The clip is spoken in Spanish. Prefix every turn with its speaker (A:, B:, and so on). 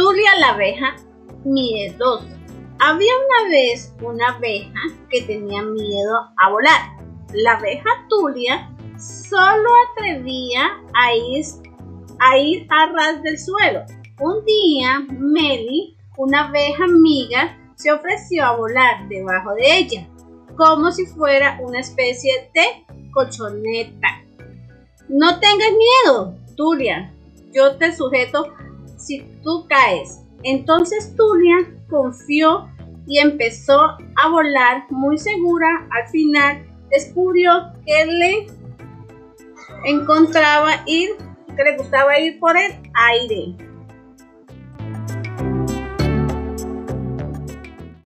A: Tulia la abeja miedosa. Había una vez una abeja que tenía miedo a volar. La abeja Tulia solo atrevía a ir, a ir a ras del suelo. Un día, Meli, una abeja amiga, se ofreció a volar debajo de ella, como si fuera una especie de colchoneta. No tengas miedo, Tulia, yo te sujeto si tú caes. Entonces Tulia confió y empezó a volar muy segura. Al final descubrió que le encontraba ir, que le gustaba ir por el aire.